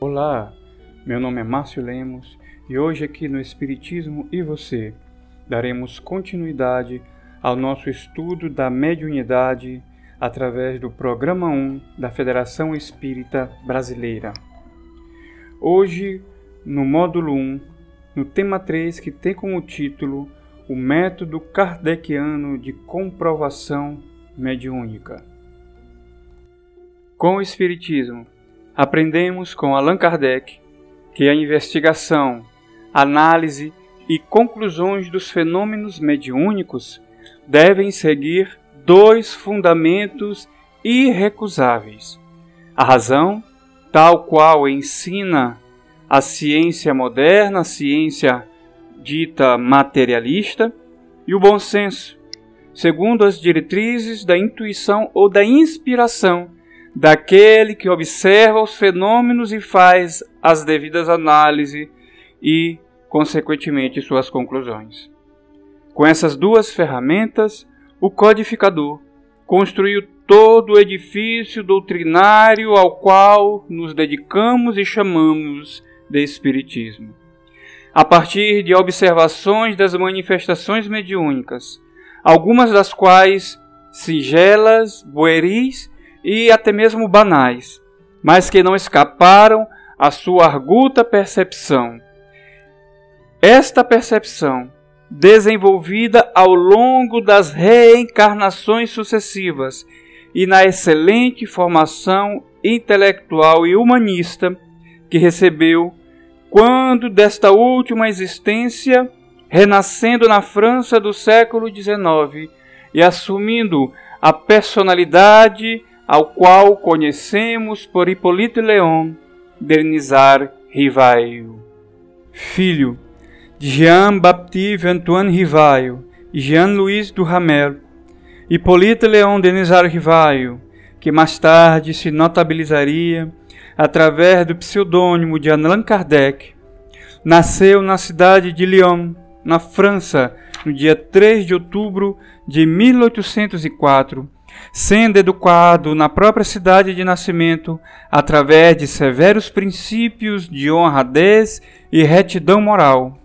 Olá, meu nome é Márcio Lemos e hoje aqui no Espiritismo e Você daremos continuidade ao nosso estudo da mediunidade através do Programa 1 da Federação Espírita Brasileira. Hoje, no módulo 1, no tema 3, que tem como título O Método Kardeciano de Comprovação Mediúnica. Com o Espiritismo, aprendemos com Allan Kardec que a investigação, análise e conclusões dos fenômenos mediúnicos devem seguir dois fundamentos irrecusáveis: a razão, tal qual ensina a ciência moderna, a ciência dita materialista, e o bom senso, segundo as diretrizes da intuição ou da inspiração daquele que observa os fenômenos e faz as devidas análises e, consequentemente, suas conclusões. Com essas duas ferramentas, o codificador construiu todo o edifício doutrinário ao qual nos dedicamos e chamamos de Espiritismo. A partir de observações das manifestações mediúnicas, algumas das quais singelas, bueris e até mesmo banais, mas que não escaparam à sua arguta percepção. Esta percepção, desenvolvida ao longo das reencarnações sucessivas e na excelente formação intelectual e humanista que recebeu quando desta última existência, renascendo na França do século XIX e assumindo a personalidade ao qual conhecemos por Hippolyte Léon Denizar Rivaio. Filho de Jean-Baptiste Antoine Rivaio e Jean-Louis Duhamel, Hippolyte Léon Denizar Rivaio, que mais tarde se notabilizaria através do pseudônimo de Allan Kardec, nasceu na cidade de Lyon, na França, no dia 3 de outubro de 1804 sendo educado na própria cidade de nascimento através de severos princípios de honradez e retidão moral.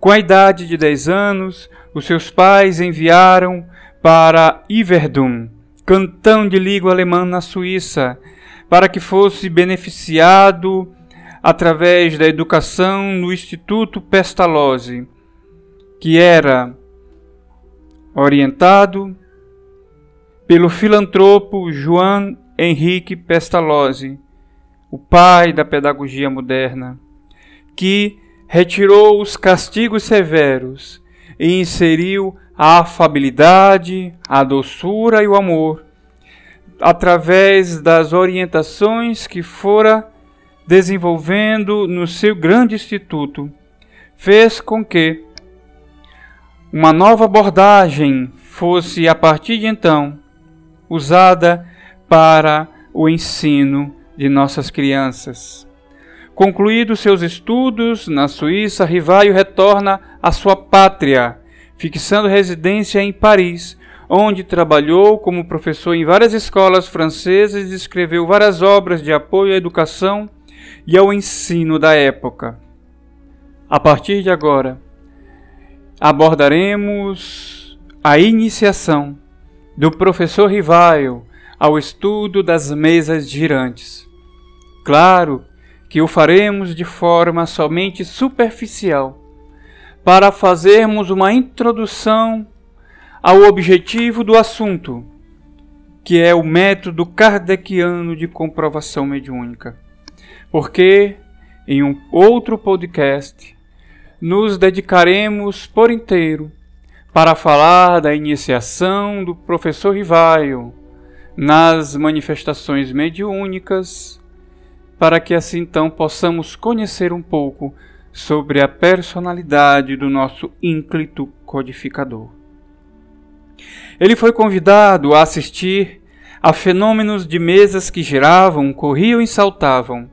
Com a idade de 10 anos, os seus pais enviaram para Iverdun, cantão de língua alemã na Suíça, para que fosse beneficiado através da educação no Instituto Pestalozzi, que era orientado pelo filantropo João Henrique Pestalozzi, o pai da pedagogia moderna, que retirou os castigos severos e inseriu a afabilidade, a doçura e o amor através das orientações que fora desenvolvendo no seu grande instituto, fez com que uma nova abordagem fosse a partir de então usada para o ensino de nossas crianças. Concluídos seus estudos na Suíça, Rivaio retorna à sua pátria, fixando residência em Paris, onde trabalhou como professor em várias escolas francesas e escreveu várias obras de apoio à educação e ao ensino da época. A partir de agora, abordaremos a iniciação do professor Rivaio ao estudo das mesas girantes. Claro que o faremos de forma somente superficial, para fazermos uma introdução ao objetivo do assunto, que é o método kardeciano de comprovação mediúnica. Porque em um outro podcast nos dedicaremos por inteiro para falar da iniciação do professor Rivaio nas manifestações mediúnicas, para que assim então possamos conhecer um pouco sobre a personalidade do nosso ínclito codificador. Ele foi convidado a assistir a fenômenos de mesas que giravam, corriam e saltavam,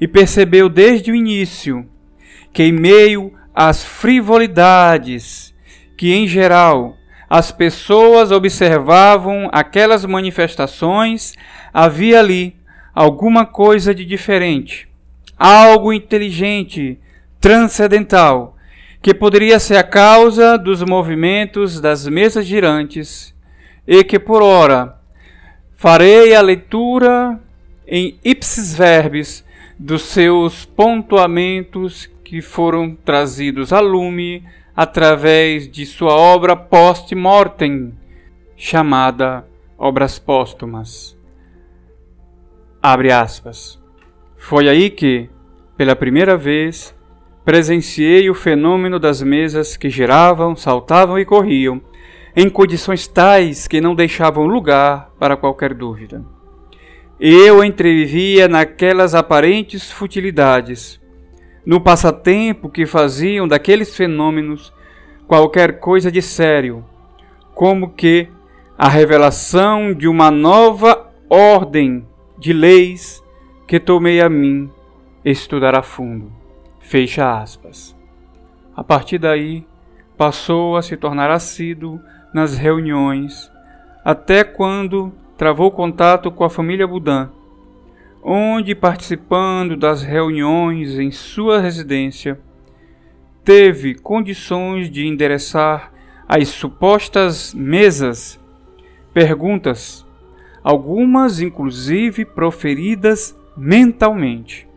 e percebeu desde o início que, em meio as frivolidades que, em geral, as pessoas observavam aquelas manifestações, havia ali alguma coisa de diferente, algo inteligente, transcendental, que poderia ser a causa dos movimentos das mesas girantes e que por ora farei a leitura em ipsis verbis dos seus pontuamentos que foram trazidos a lume através de sua obra post-mortem, chamada Obras Póstumas. Abre aspas. Foi aí que, pela primeira vez, presenciei o fenômeno das mesas que giravam, saltavam e corriam, em condições tais que não deixavam lugar para qualquer dúvida. Eu entrevia naquelas aparentes futilidades, no passatempo que faziam daqueles fenômenos qualquer coisa de sério, como que a revelação de uma nova ordem de leis que tomei a mim estudar a fundo. Fecha aspas. A partir daí, passou a se tornar assíduo nas reuniões, até quando travou contato com a família Budan, onde, participando das reuniões em sua residência, teve condições de endereçar às supostas mesas perguntas, algumas inclusive proferidas mentalmente.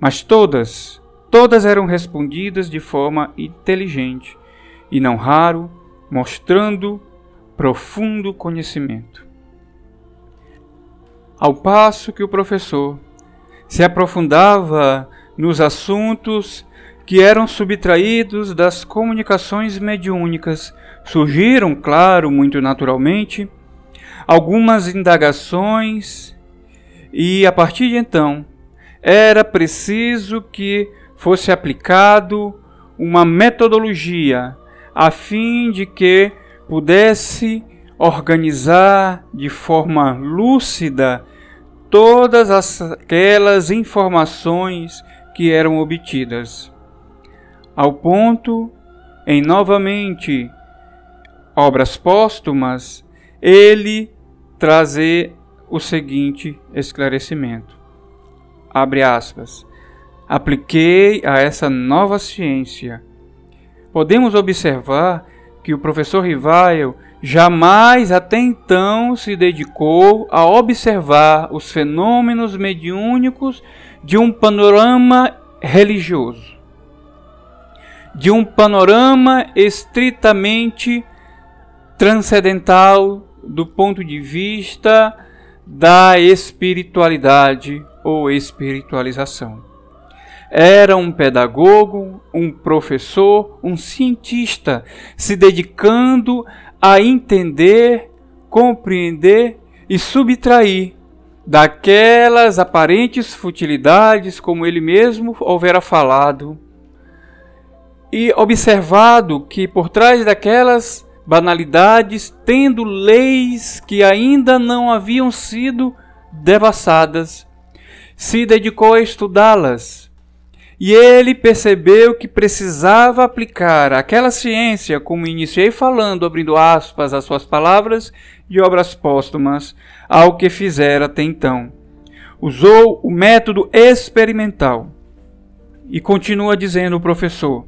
Mas todas, todas eram respondidas de forma inteligente e não raro mostrando profundo conhecimento. Ao passo que o professor se aprofundava nos assuntos que eram subtraídos das comunicações mediúnicas, surgiram, claro, muito naturalmente, algumas indagações, e a partir de então era preciso que fosse aplicado uma metodologia a fim de que pudesse organizar de forma lúcida todas aquelas informações que eram obtidas, ao ponto, em novamente obras póstumas, ele trazer o seguinte esclarecimento. Abre aspas. Apliquei a essa nova ciência. Podemos observar que o professor Rivail jamais até então se dedicou a observar os fenômenos mediúnicos de um panorama religioso, de um panorama estritamente transcendental do ponto de vista da espiritualidade ou espiritualização. Era um pedagogo, um professor, um cientista, se dedicando a entender, compreender e subtrair daquelas aparentes futilidades, como ele mesmo houvera falado, e observado que por trás daquelas banalidades, tendo leis que ainda não haviam sido devassadas, se dedicou a estudá-las e ele percebeu que precisava aplicar aquela ciência, como iniciei falando, abrindo aspas às suas palavras de obras póstumas, ao que fizera até então. Usou o método experimental. E continua dizendo o professor: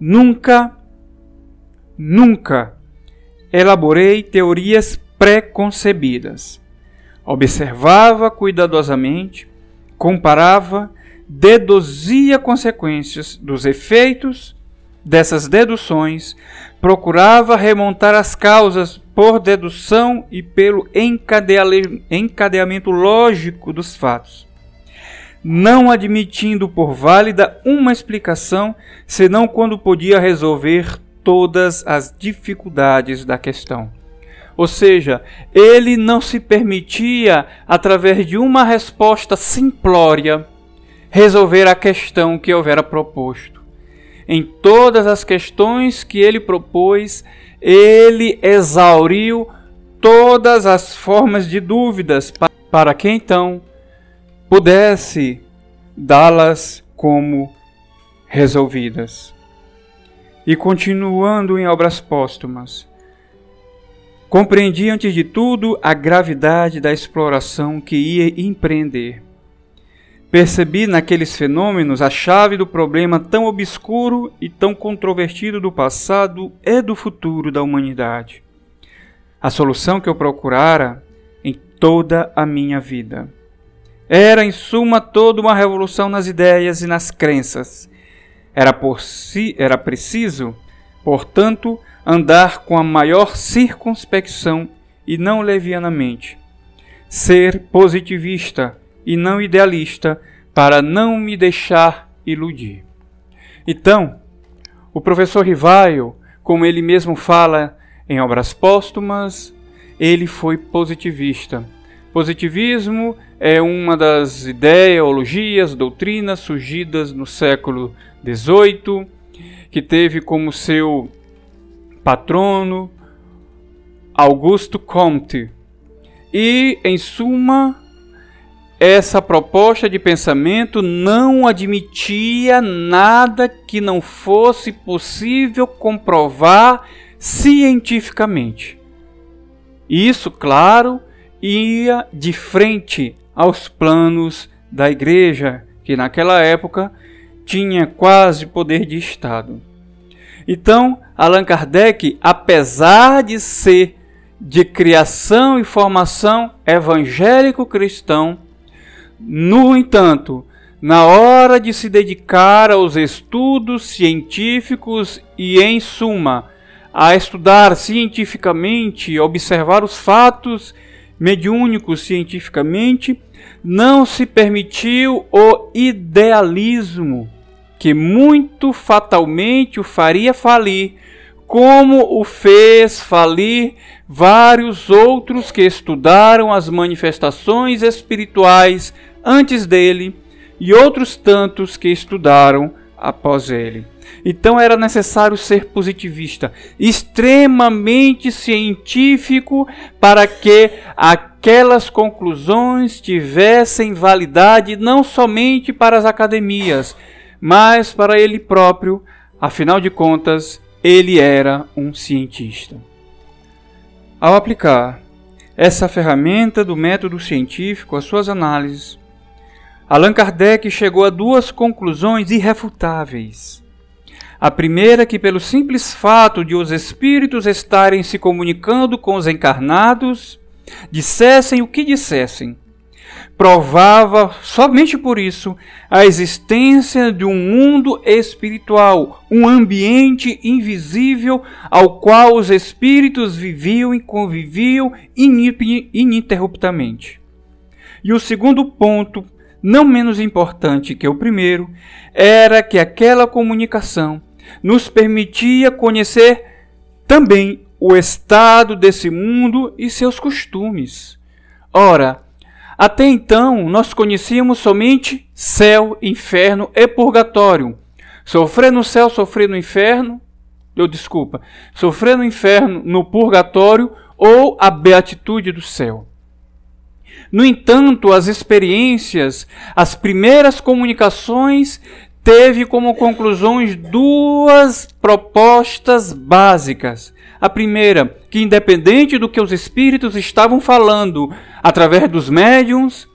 Nunca, nunca elaborei teorias preconcebidas. Observava cuidadosamente, comparava deduzia consequências dos efeitos dessas deduções, procurava remontar as causas por dedução e pelo encadeamento lógico dos fatos, não admitindo por válida uma explicação, senão quando podia resolver todas as dificuldades da questão. Ou seja, ele não se permitia, através de uma resposta simplória, resolver a questão que houvera proposto. Em todas as questões que ele propôs, ele exauriu todas as formas de dúvidas para que então pudesse dá-las como resolvidas. E continuando em obras póstumas, compreendi antes de tudo a gravidade da exploração que ia empreender. Percebi naqueles fenômenos a chave do problema tão obscuro e tão controvertido do passado e do futuro da humanidade. A solução que eu procurara em toda a minha vida. Era, em suma, toda uma revolução nas ideias e nas crenças. Era, por si, era preciso, portanto, andar com a maior circunspecção e não levianamente. Ser positivista e não idealista para não me deixar iludir. Então, o professor Rivaio, como ele mesmo fala em obras póstumas, ele foi positivista. Positivismo é uma das ideologias, doutrinas surgidas no século XVIII, que teve como seu patrono Augusto Comte. E, em suma, essa proposta de pensamento não admitia nada que não fosse possível comprovar cientificamente. Isso, claro, ia de frente aos planos da igreja, que naquela época tinha quase poder de Estado. Então, Allan Kardec, apesar de ser de criação e formação evangélico-cristão, no entanto, na hora de se dedicar aos estudos científicos e, em suma, a estudar cientificamente, observar os fatos mediúnicos cientificamente, não se permitiu o idealismo que muito fatalmente o faria falir, como o fez falir vários outros que estudaram as manifestações espirituais antes dele e outros tantos que estudaram após ele. Então era necessário ser positivista, extremamente científico, para que aquelas conclusões tivessem validade não somente para as academias, mas para ele próprio, afinal de contas, ele era um cientista. Ao aplicar essa ferramenta do método científico às suas análises, Allan Kardec chegou a duas conclusões irrefutáveis. A primeira, que pelo simples fato de os espíritos estarem se comunicando com os encarnados, dissessem o que dissessem, provava somente por isso a existência de um mundo espiritual, um ambiente invisível ao qual os espíritos viviam e conviviam ininterruptamente. E o segundo ponto, não menos importante que o primeiro, era que aquela comunicação nos permitia conhecer também o estado desse mundo e seus costumes. Ora, até então nós conhecíamos somente céu, inferno e purgatório. Sofrer no céu, sofrer no inferno, eu desculpa, sofrer no inferno, no purgatório ou a beatitude do céu. No entanto, as experiências, as primeiras comunicações teve como conclusões duas propostas básicas. A primeira, que independente do que os espíritos estavam falando através dos médiums,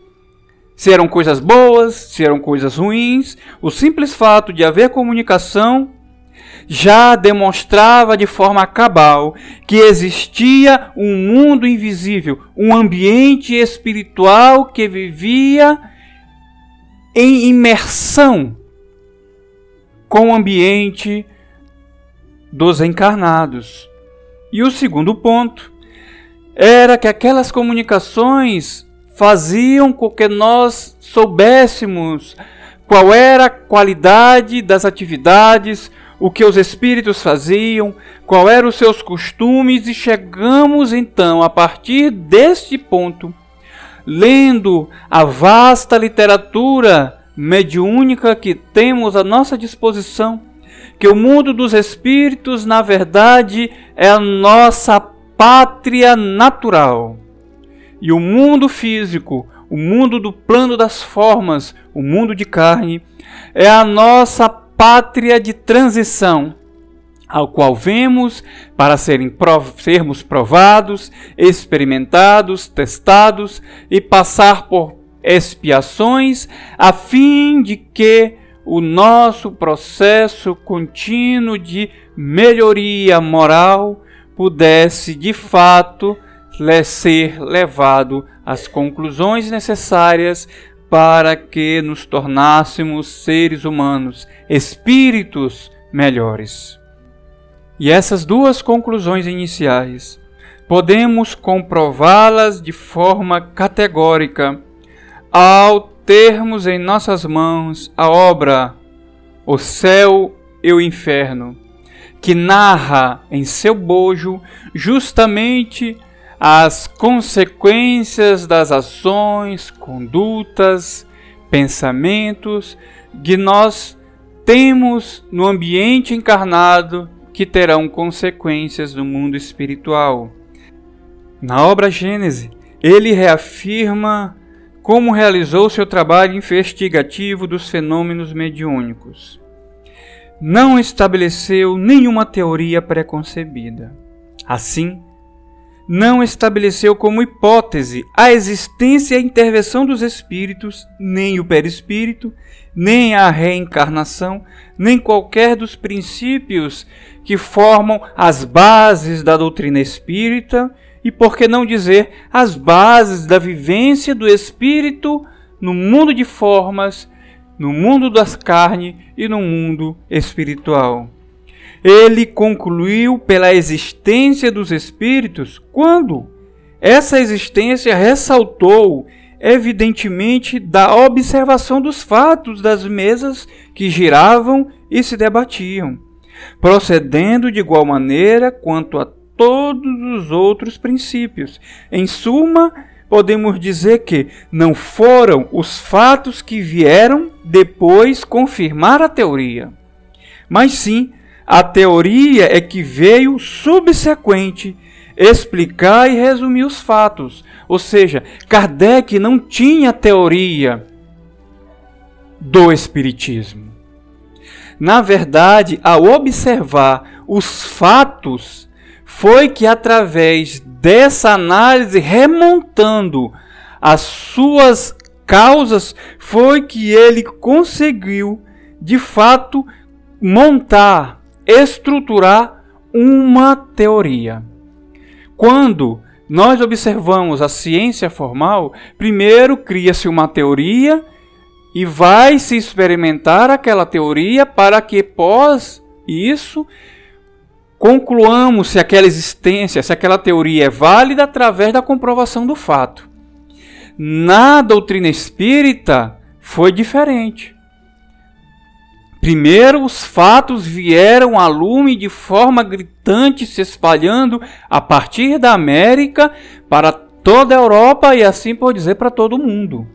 se eram coisas boas, se eram coisas ruins, o simples fato de haver comunicação já demonstrava de forma cabal que existia um mundo invisível, um ambiente espiritual que vivia em imersão com o ambiente dos encarnados. E o segundo ponto era que aquelas comunicações faziam com que nós soubéssemos qual era a qualidade das atividades, o que os espíritos faziam, qual eram os seus costumes e chegamos então a partir deste ponto, lendo a vasta literatura mediúnica que temos à nossa disposição, que o mundo dos espíritos, na verdade, é a nossa pátria natural. E o mundo físico, o mundo do plano das formas, o mundo de carne, é a nossa pátria de transição, ao qual vemos para prov sermos provados, experimentados, testados e passar por expiações, a fim de que o nosso processo contínuo de melhoria moral pudesse de fato ser levado às conclusões necessárias para que nos tornássemos seres humanos, espíritos melhores. E essas duas conclusões iniciais podemos comprová-las de forma categórica ao termos em nossas mãos a obra O Céu e o Inferno, que narra em seu bojo justamente as consequências das ações, condutas, pensamentos que nós temos no ambiente encarnado que terão consequências no mundo espiritual. Na obra Gênese, ele reafirma como realizou seu trabalho investigativo dos fenômenos mediúnicos. Não estabeleceu nenhuma teoria preconcebida. Assim, não estabeleceu como hipótese a existência e a intervenção dos espíritos, nem o perispírito, nem a reencarnação, nem qualquer dos princípios que formam as bases da doutrina espírita e, por que não dizer, as bases da vivência do espírito no mundo de formas, no mundo das carnes e no mundo espiritual? Ele concluiu pela existência dos espíritos quando essa existência ressaltou, evidentemente, da observação dos fatos das mesas que giravam e se debatiam, procedendo de igual maneira quanto a todos os outros princípios. Em suma, podemos dizer que não foram os fatos que vieram depois confirmar a teoria, mas sim a teoria é que veio subsequente explicar e resumir os fatos. Ou seja, Kardec não tinha teoria do Espiritismo. Na verdade, ao observar os fatos, foi que através dessa análise, remontando as suas causas, foi que ele conseguiu, de fato, montar estruturar uma teoria. Quando nós observamos a ciência formal, primeiro cria-se uma teoria e vai se experimentar aquela teoria para que pós isso concluamos se aquela existência, se aquela teoria é válida através da comprovação do fato. Na doutrina espírita foi diferente. Primeiro, os fatos vieram a lume de forma gritante, se espalhando a partir da América para toda a Europa e assim por dizer para todo o mundo.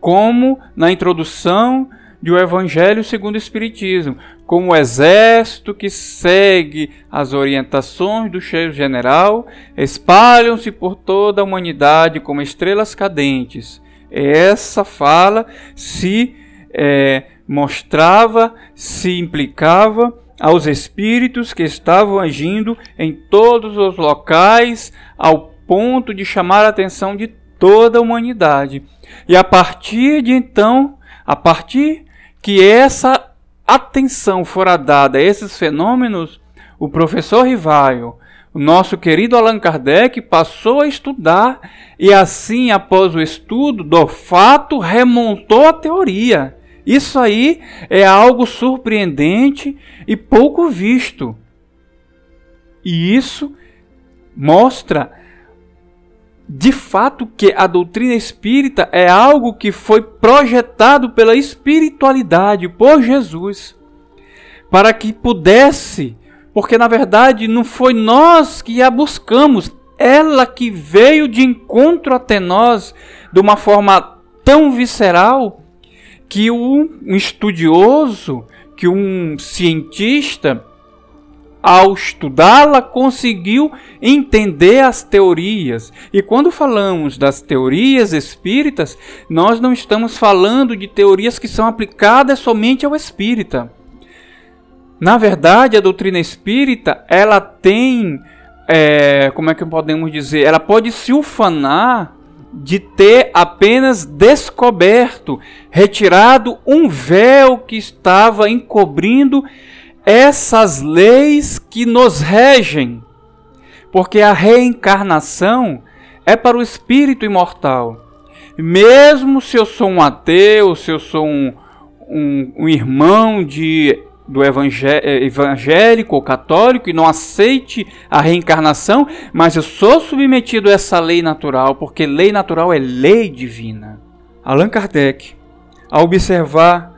Como na introdução do Evangelho segundo o Espiritismo, como o exército que segue as orientações do cheio general, espalham-se por toda a humanidade como estrelas cadentes. Essa fala se é, mostrava, se implicava aos espíritos que estavam agindo em todos os locais, ao ponto de chamar a atenção de toda a humanidade. E a partir de então, a partir que essa atenção fora dada a esses fenômenos, o professor Rivaio, o nosso querido Allan Kardec, passou a estudar e assim, após o estudo do fato, remontou a teoria. Isso aí é algo surpreendente e pouco visto. E isso mostra de fato que a doutrina espírita é algo que foi projetado pela espiritualidade por Jesus para que pudesse, porque na verdade não foi nós que a buscamos, ela que veio de encontro até nós de uma forma tão visceral que um estudioso, que um cientista, ao estudá-la, conseguiu entender as teorias. E quando falamos das teorias espíritas, nós não estamos falando de teorias que são aplicadas somente ao espírita. Na verdade, a doutrina espírita, ela tem, é, como é que podemos dizer, ela pode se ufanar de ter apenas descoberto, retirado um véu que estava encobrindo essas leis que nos regem. Porque a reencarnação é para o espírito imortal. Mesmo se eu sou um ateu, se eu sou um, um, um irmão de do eh, evangélico ou católico e não aceite a reencarnação, mas eu sou submetido a essa lei natural, porque lei natural é lei divina. Allan Kardec, ao observar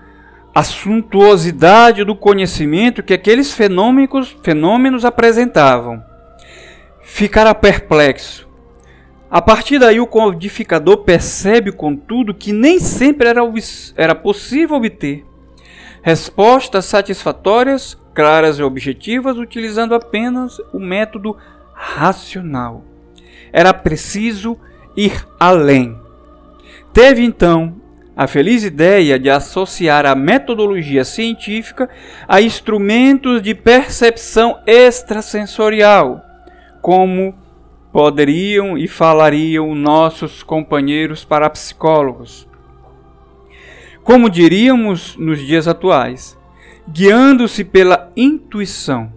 a suntuosidade do conhecimento que aqueles fenômenos, fenômenos apresentavam, ficara perplexo. A partir daí, o codificador percebe, contudo, que nem sempre era, era possível obter respostas satisfatórias, claras e objetivas, utilizando apenas o método racional. Era preciso ir além. Teve então a feliz ideia de associar a metodologia científica a instrumentos de percepção extrasensorial, como poderiam e falariam nossos companheiros parapsicólogos como diríamos nos dias atuais, guiando-se pela intuição.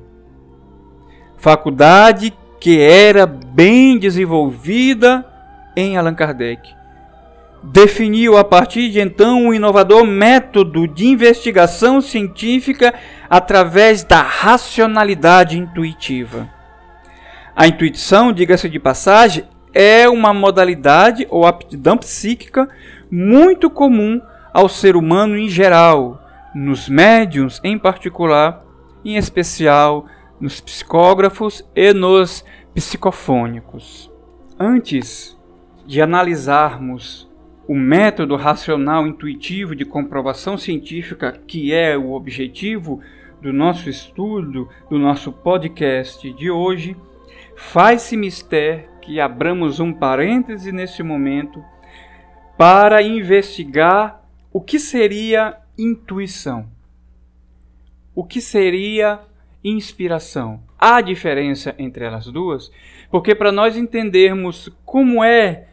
Faculdade que era bem desenvolvida em Allan Kardec. Definiu a partir de então um inovador método de investigação científica através da racionalidade intuitiva. A intuição, diga-se de passagem, é uma modalidade ou aptidão psíquica muito comum ao ser humano em geral, nos médiums em particular, em especial nos psicógrafos e nos psicofônicos. Antes de analisarmos o método racional intuitivo de comprovação científica, que é o objetivo do nosso estudo, do nosso podcast de hoje, faz-se mister que abramos um parêntese nesse momento para investigar o que seria intuição? O que seria inspiração? Há diferença entre elas duas? Porque para nós entendermos como é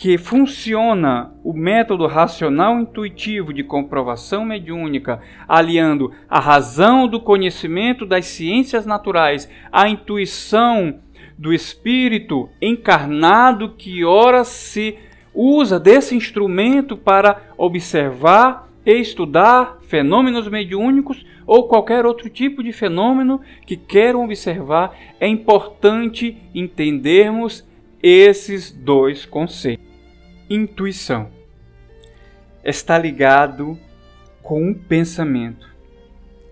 que funciona o método racional intuitivo de comprovação mediúnica, aliando a razão do conhecimento das ciências naturais à intuição do espírito encarnado que ora se usa desse instrumento para observar e estudar fenômenos mediúnicos ou qualquer outro tipo de fenômeno que queiram observar, é importante entendermos esses dois conceitos. Intuição está ligado com um pensamento,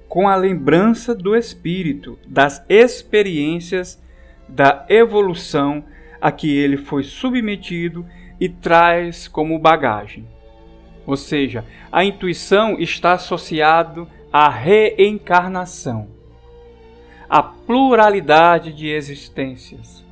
com a lembrança do espírito, das experiências da evolução a que ele foi submetido e traz como bagagem. Ou seja, a intuição está associado à reencarnação, à pluralidade de existências,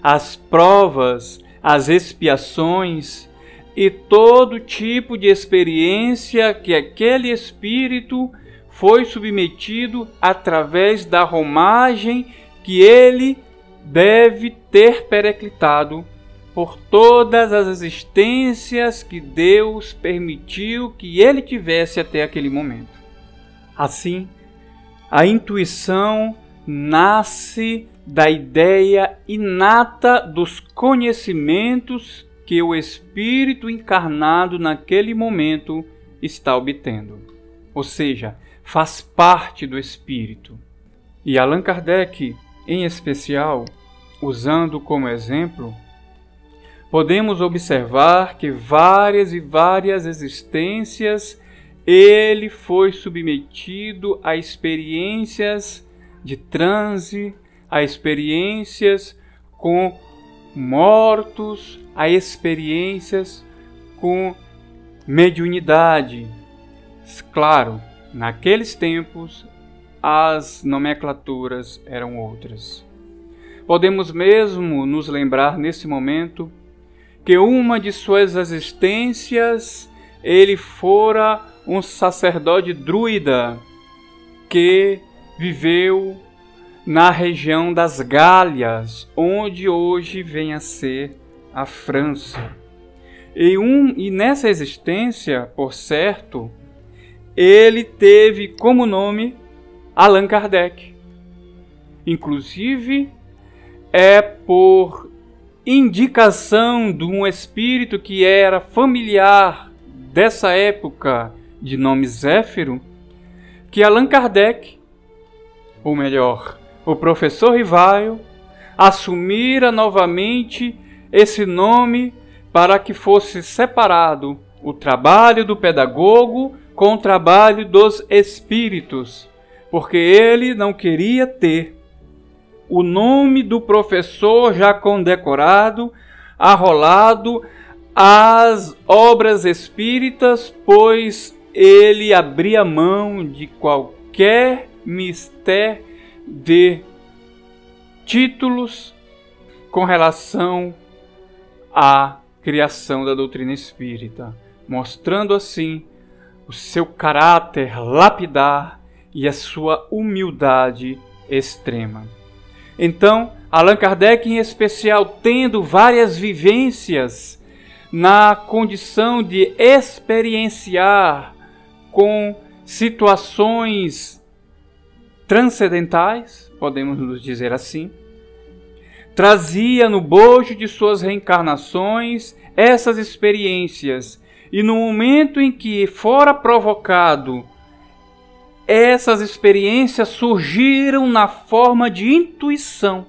às provas, às expiações e todo tipo de experiência que aquele espírito foi submetido através da romagem que ele deve ter pereclitado por todas as existências que Deus permitiu que ele tivesse até aquele momento. Assim, a intuição nasce da ideia inata dos conhecimentos que o espírito encarnado naquele momento está obtendo. Ou seja, faz parte do espírito. E Allan Kardec, em especial, usando como exemplo podemos observar que várias e várias existências ele foi submetido a experiências de transe, a experiências com mortos, a experiências com mediunidade. Claro, naqueles tempos as nomenclaturas eram outras. Podemos mesmo nos lembrar nesse momento que uma de suas existências ele fora um sacerdote druida que viveu na região das Gálias, onde hoje vem a ser a França. E, um, e nessa existência, por certo, ele teve como nome Allan Kardec. Inclusive, é por indicação de um espírito que era familiar dessa época, de nome Zéfiro, que Allan Kardec, ou melhor, o professor Rivaio, assumira novamente esse nome para que fosse separado o trabalho do pedagogo com o trabalho dos espíritos, porque ele não queria ter o nome do professor já condecorado, arrolado às obras espíritas, pois ele abria mão de qualquer mistério de títulos com relação à criação da doutrina espírita, mostrando assim o seu caráter lapidar e a sua humildade extrema. Então, Allan Kardec, em especial, tendo várias vivências na condição de experienciar com situações transcendentais, podemos nos dizer assim, trazia no bojo de suas reencarnações essas experiências, e no momento em que fora provocado essas experiências surgiram na forma de intuição,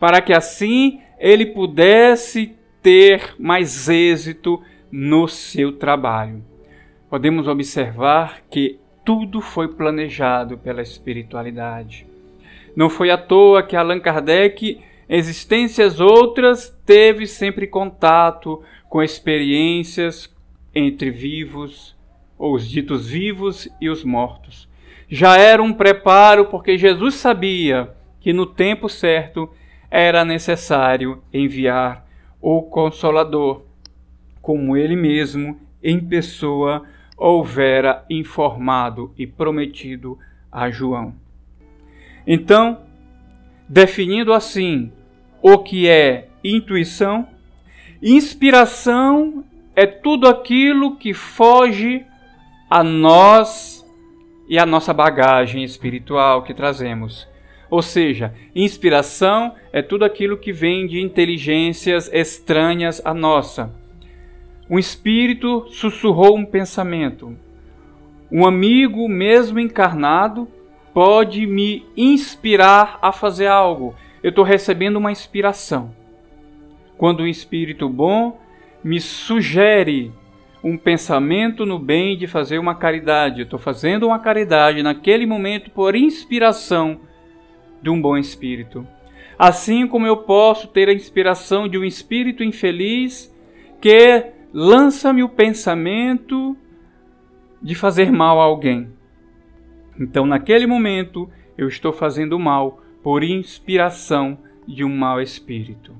para que assim ele pudesse ter mais êxito no seu trabalho. Podemos observar que tudo foi planejado pela espiritualidade. Não foi à toa que Allan Kardec, existências outras, teve sempre contato com experiências entre vivos, ou os ditos vivos e os mortos. Já era um preparo porque Jesus sabia que no tempo certo era necessário enviar o Consolador, como ele mesmo, em pessoa, houvera informado e prometido a João. Então, definindo assim o que é intuição, inspiração é tudo aquilo que foge a nós e a nossa bagagem espiritual que trazemos. Ou seja, inspiração é tudo aquilo que vem de inteligências estranhas à nossa. Um espírito sussurrou um pensamento. Um amigo, mesmo encarnado, pode me inspirar a fazer algo. Eu estou recebendo uma inspiração. Quando um espírito bom me sugere um pensamento no bem de fazer uma caridade. Eu estou fazendo uma caridade naquele momento por inspiração de um bom espírito. Assim como eu posso ter a inspiração de um espírito infeliz que lança-me o pensamento de fazer mal a alguém. Então, naquele momento, eu estou fazendo mal por inspiração de um mau espírito.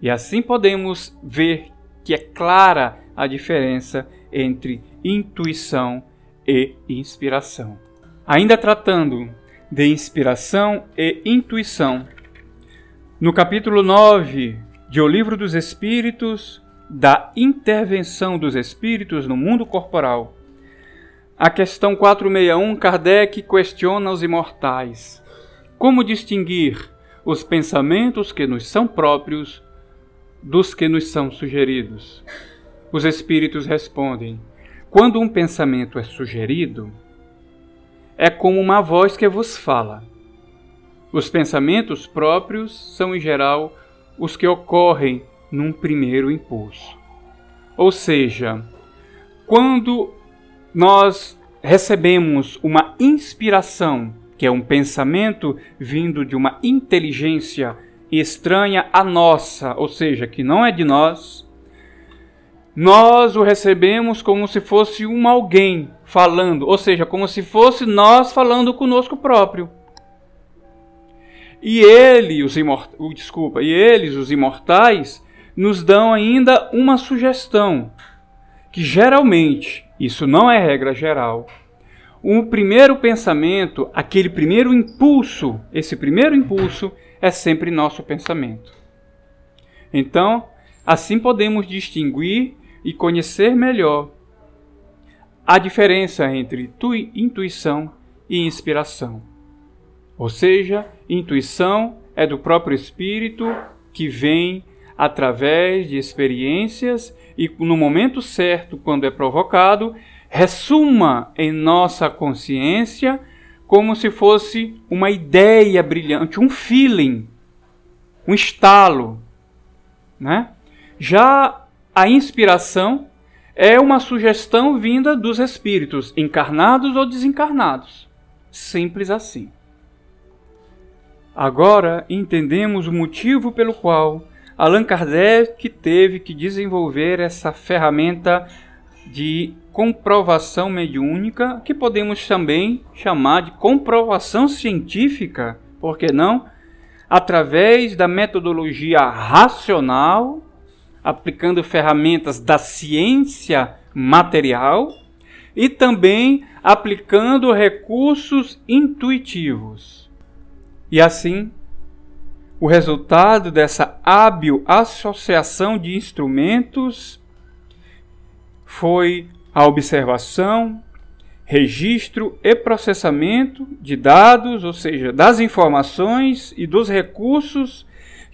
E assim podemos ver que é clara a diferença entre intuição e inspiração. Ainda tratando de inspiração e intuição, no capítulo 9 de O Livro dos Espíritos, da intervenção dos espíritos no mundo corporal, a questão 461, Kardec questiona os imortais. Como distinguir os pensamentos que nos são próprios dos que nos são sugeridos? Os espíritos respondem: Quando um pensamento é sugerido, é como uma voz que vos fala. Os pensamentos próprios são, em geral, os que ocorrem num primeiro impulso. Ou seja, quando nós recebemos uma inspiração, que é um pensamento vindo de uma inteligência estranha à nossa, ou seja, que não é de nós, nós o recebemos como se fosse um alguém falando, ou seja, como se fosse nós falando conosco próprio. E ele, os imort... desculpa, e eles, os imortais, nos dão ainda uma sugestão, que geralmente, isso não é regra geral, o primeiro pensamento, aquele primeiro impulso, esse primeiro impulso é sempre nosso pensamento. Então, assim podemos distinguir e conhecer melhor a diferença entre intuição e inspiração. Ou seja, intuição é do próprio espírito que vem através de experiências e no momento certo, quando é provocado, ressuma em nossa consciência como se fosse uma ideia brilhante, um feeling, um estalo, né? Já a inspiração é uma sugestão vinda dos espíritos, encarnados ou desencarnados. Simples assim. Agora entendemos o motivo pelo qual Allan Kardec teve que desenvolver essa ferramenta de comprovação mediúnica, que podemos também chamar de comprovação científica, por que não? Através da metodologia racional, aplicando ferramentas da ciência material e também aplicando recursos intuitivos. E assim, o resultado dessa hábil associação de instrumentos foi a observação, registro e processamento de dados, ou seja, das informações e dos recursos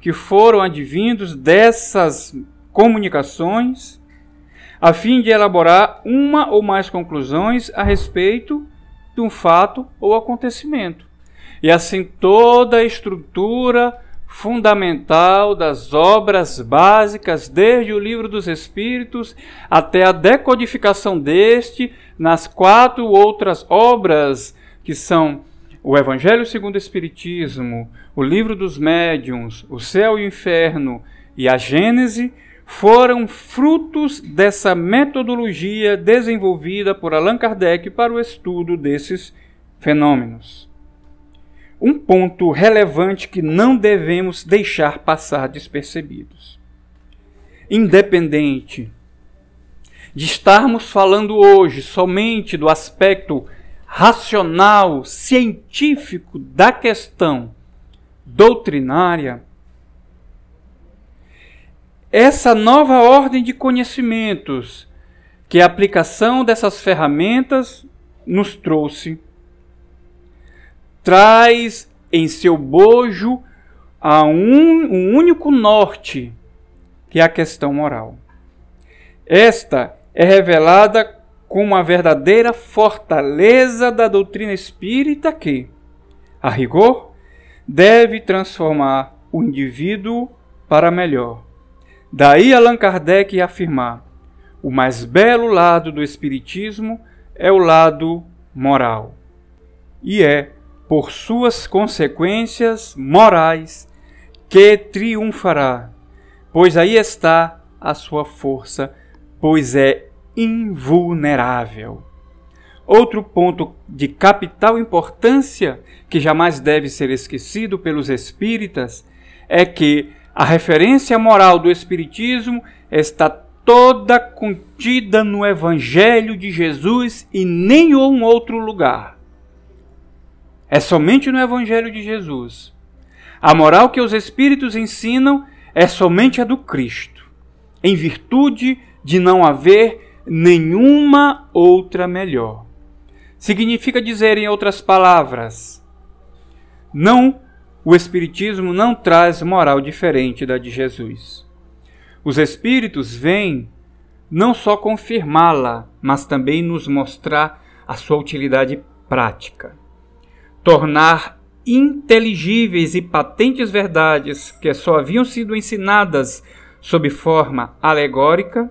que foram advindos dessas comunicações, a fim de elaborar uma ou mais conclusões a respeito de um fato ou acontecimento. E assim toda a estrutura fundamental das obras básicas, desde o Livro dos Espíritos até a decodificação deste nas quatro outras obras que são o Evangelho segundo o Espiritismo, o Livro dos Médiuns, o Céu e o Inferno e a Gênese, foram frutos dessa metodologia desenvolvida por Allan Kardec para o estudo desses fenômenos um ponto relevante que não devemos deixar passar despercebidos. Independente de estarmos falando hoje somente do aspecto racional, científico da questão doutrinária, essa nova ordem de conhecimentos que a aplicação dessas ferramentas nos trouxe traz em seu bojo a um, um único norte, que é a questão moral. Esta é revelada como a verdadeira fortaleza da doutrina espírita que, a rigor, deve transformar o indivíduo para melhor. Daí Allan Kardec afirmar: o mais belo lado do Espiritismo é o lado moral. E é por suas consequências morais, que triunfará, pois aí está a sua força, pois é invulnerável. Outro ponto de capital importância que jamais deve ser esquecido pelos espíritas é que a referência moral do Espiritismo está toda contida no Evangelho de Jesus e nenhum outro lugar. É somente no Evangelho de Jesus. A moral que os Espíritos ensinam é somente a do Cristo, em virtude de não haver nenhuma outra melhor. Significa dizer, em outras palavras, não, o Espiritismo não traz moral diferente da de Jesus. Os Espíritos vêm não só confirmá-la, mas também nos mostrar a sua utilidade prática tornar inteligíveis e patentes verdades que só haviam sido ensinadas sob forma alegórica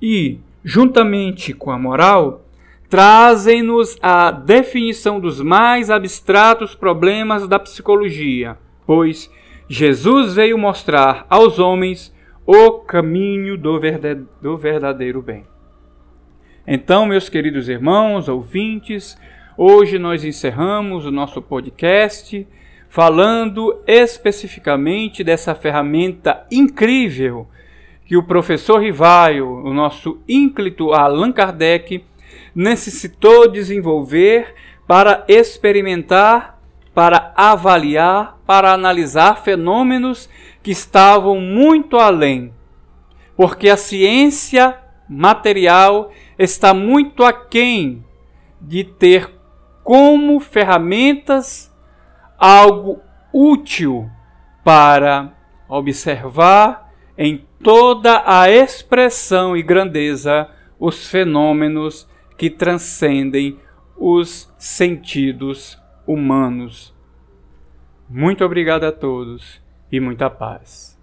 e, juntamente com a moral, trazem-nos a definição dos mais abstratos problemas da psicologia, pois Jesus veio mostrar aos homens o caminho do verdadeiro bem. Então, meus queridos irmãos, ouvintes, hoje nós encerramos o nosso podcast falando especificamente dessa ferramenta incrível que o professor Rivaio, o nosso ínclito Allan Kardec, necessitou desenvolver para experimentar, para avaliar, para analisar fenômenos que estavam muito além. Porque a ciência material está muito aquém de ter como ferramentas algo útil para observar em toda a expressão e grandeza os fenômenos que transcendem os sentidos humanos. Muito obrigado a todos e muita paz.